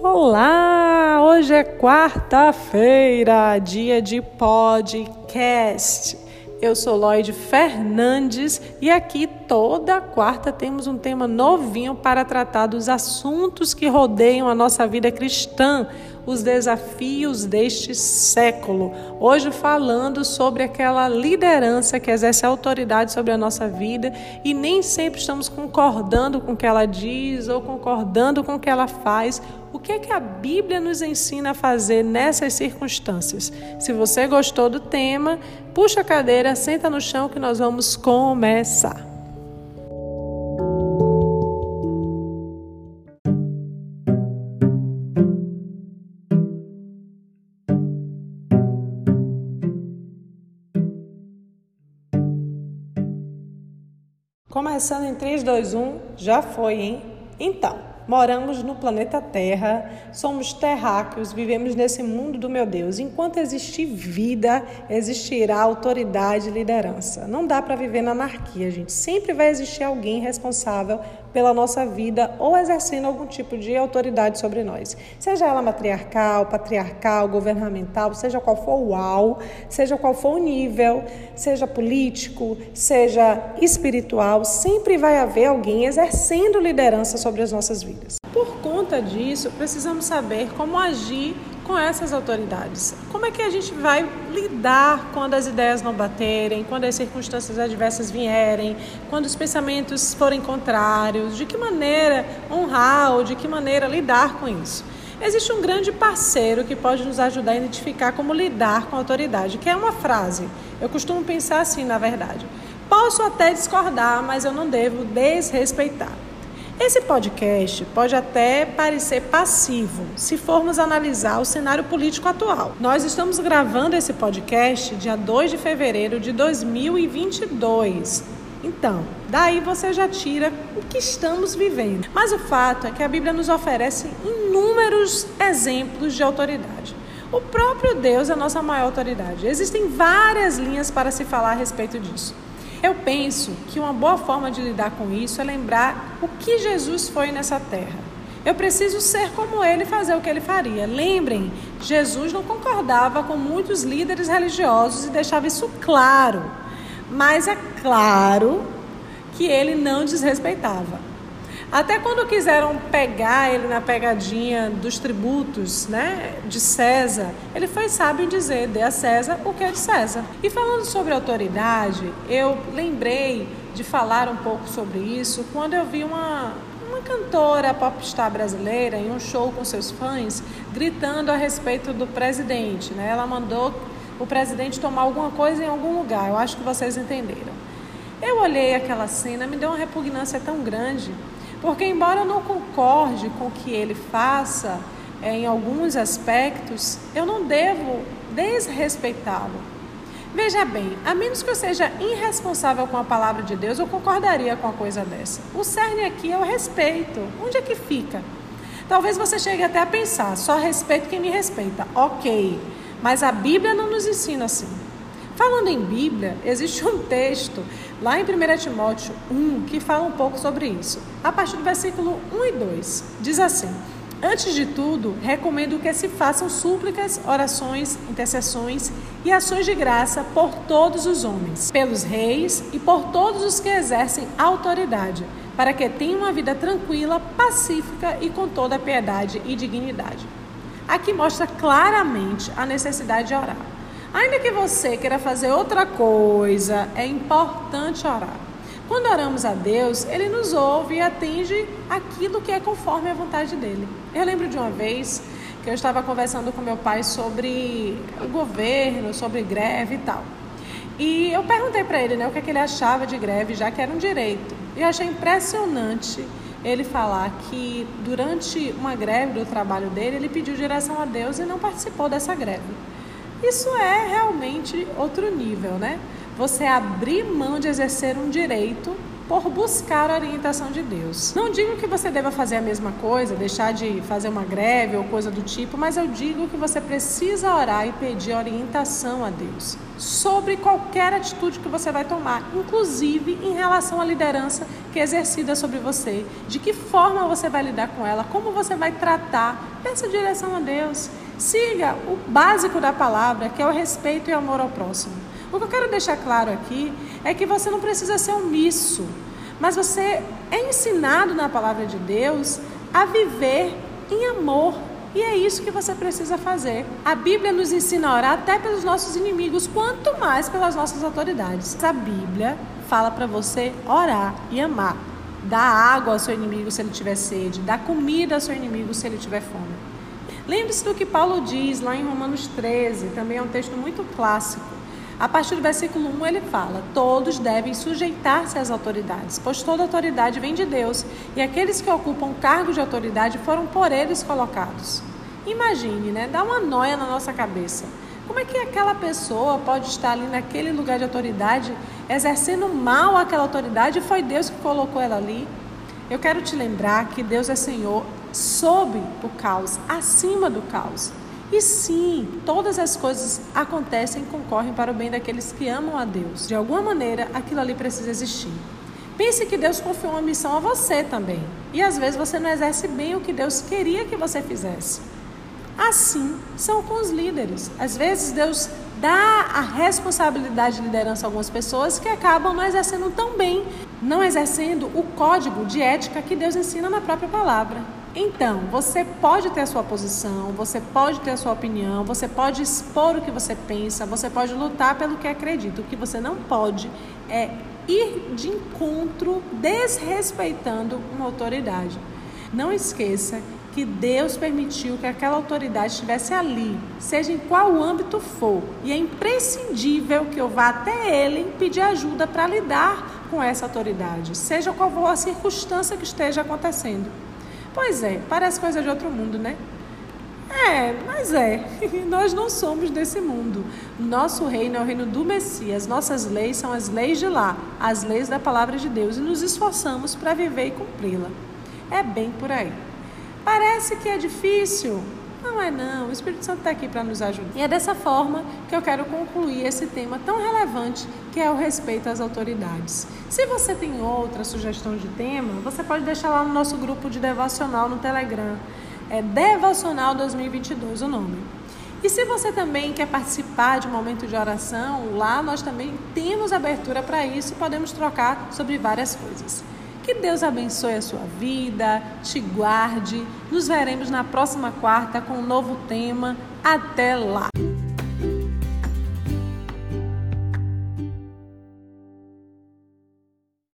Olá! Hoje é quarta-feira, dia de podcast. Eu sou Lloyd Fernandes e aqui toda quarta temos um tema novinho para tratar dos assuntos que rodeiam a nossa vida cristã, os desafios deste século. Hoje falando sobre aquela liderança que exerce autoridade sobre a nossa vida e nem sempre estamos concordando com o que ela diz ou concordando com o que ela faz. O que é que a Bíblia nos ensina a fazer nessas circunstâncias? Se você gostou do tema, puxa a cadeira, senta no chão que nós vamos começar. Começando em 3, 2, 1, já foi, hein? Então, moramos no planeta Terra, somos terráqueos, vivemos nesse mundo do meu Deus. Enquanto existir vida, existirá autoridade e liderança. Não dá para viver na anarquia, gente. Sempre vai existir alguém responsável pela nossa vida ou exercendo algum tipo de autoridade sobre nós. Seja ela matriarcal, patriarcal, governamental, seja qual for o UAU, seja qual for o nível, seja político, seja espiritual, sempre vai haver alguém exercendo liderança sobre as nossas vidas. Conta disso, precisamos saber como agir com essas autoridades. Como é que a gente vai lidar quando as ideias não baterem, quando as circunstâncias adversas vierem, quando os pensamentos forem contrários? De que maneira honrar ou de que maneira lidar com isso? Existe um grande parceiro que pode nos ajudar a identificar como lidar com a autoridade, que é uma frase. Eu costumo pensar assim, na verdade. Posso até discordar, mas eu não devo desrespeitar. Esse podcast pode até parecer passivo se formos analisar o cenário político atual. Nós estamos gravando esse podcast dia 2 de fevereiro de 2022. Então, daí você já tira o que estamos vivendo. Mas o fato é que a Bíblia nos oferece inúmeros exemplos de autoridade. O próprio Deus é a nossa maior autoridade. Existem várias linhas para se falar a respeito disso. Eu penso que uma boa forma de lidar com isso é lembrar o que Jesus foi nessa terra. Eu preciso ser como ele e fazer o que ele faria. Lembrem, Jesus não concordava com muitos líderes religiosos e deixava isso claro. Mas é claro que ele não desrespeitava. Até quando quiseram pegar ele na pegadinha dos tributos né, de César, ele foi sábio em dizer: dê a César o que é de César. E falando sobre autoridade, eu lembrei de falar um pouco sobre isso quando eu vi uma, uma cantora popstar brasileira em um show com seus fãs gritando a respeito do presidente. Né? Ela mandou o presidente tomar alguma coisa em algum lugar. Eu acho que vocês entenderam. Eu olhei aquela cena, me deu uma repugnância tão grande porque, embora eu não concorde com o que ele faça é, em alguns aspectos, eu não devo desrespeitá-lo. Veja bem, a menos que eu seja irresponsável com a palavra de Deus, eu concordaria com a coisa dessa. O cerne aqui é o respeito. Onde é que fica? Talvez você chegue até a pensar, só respeito quem me respeita. Ok, mas a Bíblia não nos ensina assim. Falando em Bíblia, existe um texto lá em 1 Timóteo 1 que fala um pouco sobre isso. A partir do versículo 1 e 2, diz assim: Antes de tudo, recomendo que se façam súplicas, orações, intercessões e ações de graça por todos os homens, pelos reis e por todos os que exercem autoridade, para que tenham uma vida tranquila, pacífica e com toda piedade e dignidade. Aqui mostra claramente a necessidade de orar. Ainda que você queira fazer outra coisa, é importante orar. Quando oramos a Deus, Ele nos ouve e atende aquilo que é conforme a vontade dele. Eu lembro de uma vez que eu estava conversando com meu pai sobre o governo, sobre greve e tal. E eu perguntei para ele né, o que, é que ele achava de greve, já que era um direito. E eu achei impressionante ele falar que durante uma greve do trabalho dele, ele pediu direção a Deus e não participou dessa greve. Isso é realmente outro nível, né? Você abrir mão de exercer um direito por buscar a orientação de Deus. Não digo que você deva fazer a mesma coisa, deixar de fazer uma greve ou coisa do tipo, mas eu digo que você precisa orar e pedir orientação a Deus sobre qualquer atitude que você vai tomar, inclusive em relação à liderança que é exercida sobre você, de que forma você vai lidar com ela, como você vai tratar. Peça direção a Deus. Siga o básico da palavra, que é o respeito e amor ao próximo. O que eu quero deixar claro aqui é que você não precisa ser omisso, mas você é ensinado na palavra de Deus a viver em amor. E é isso que você precisa fazer. A Bíblia nos ensina a orar até pelos nossos inimigos, quanto mais pelas nossas autoridades. A Bíblia fala para você orar e amar. Dar água ao seu inimigo se ele tiver sede, dar comida ao seu inimigo se ele tiver fome. Lembre-se do que Paulo diz lá em Romanos 13, também é um texto muito clássico. A partir do versículo 1 ele fala: Todos devem sujeitar-se às autoridades, pois toda autoridade vem de Deus, e aqueles que ocupam cargos de autoridade foram por eles colocados. Imagine, né? Dá uma noia na nossa cabeça. Como é que aquela pessoa pode estar ali naquele lugar de autoridade, exercendo mal aquela autoridade e foi Deus que colocou ela ali? Eu quero te lembrar que Deus é Senhor sob o caos, acima do caos. E sim, todas as coisas acontecem e concorrem para o bem daqueles que amam a Deus. De alguma maneira, aquilo ali precisa existir. Pense que Deus confiou uma missão a você também. E às vezes você não exerce bem o que Deus queria que você fizesse. Assim são com os líderes. Às vezes Deus dá a responsabilidade de liderança a algumas pessoas que acabam não exercendo tão bem, não exercendo o código de ética que Deus ensina na própria palavra. Então, você pode ter a sua posição, você pode ter a sua opinião, você pode expor o que você pensa, você pode lutar pelo que acredita. O que você não pode é ir de encontro desrespeitando uma autoridade. Não esqueça que Deus permitiu que aquela autoridade estivesse ali, seja em qual âmbito for, e é imprescindível que eu vá até ele pedir ajuda para lidar com essa autoridade, seja qual for a circunstância que esteja acontecendo. Pois é, parece coisa de outro mundo, né? É, mas é. Nós não somos desse mundo. Nosso reino é o reino do Messias. Nossas leis são as leis de lá, as leis da palavra de Deus, e nos esforçamos para viver e cumpri-la. É bem por aí. Parece que é difícil. Não é não, o Espírito Santo está aqui para nos ajudar. E é dessa forma que eu quero concluir esse tema tão relevante que é o respeito às autoridades. Se você tem outra sugestão de tema, você pode deixar lá no nosso grupo de devocional no Telegram. É Devocional 2022 o nome. E se você também quer participar de um momento de oração, lá nós também temos abertura para isso e podemos trocar sobre várias coisas. Que Deus abençoe a sua vida, te guarde. Nos veremos na próxima quarta com um novo tema. Até lá!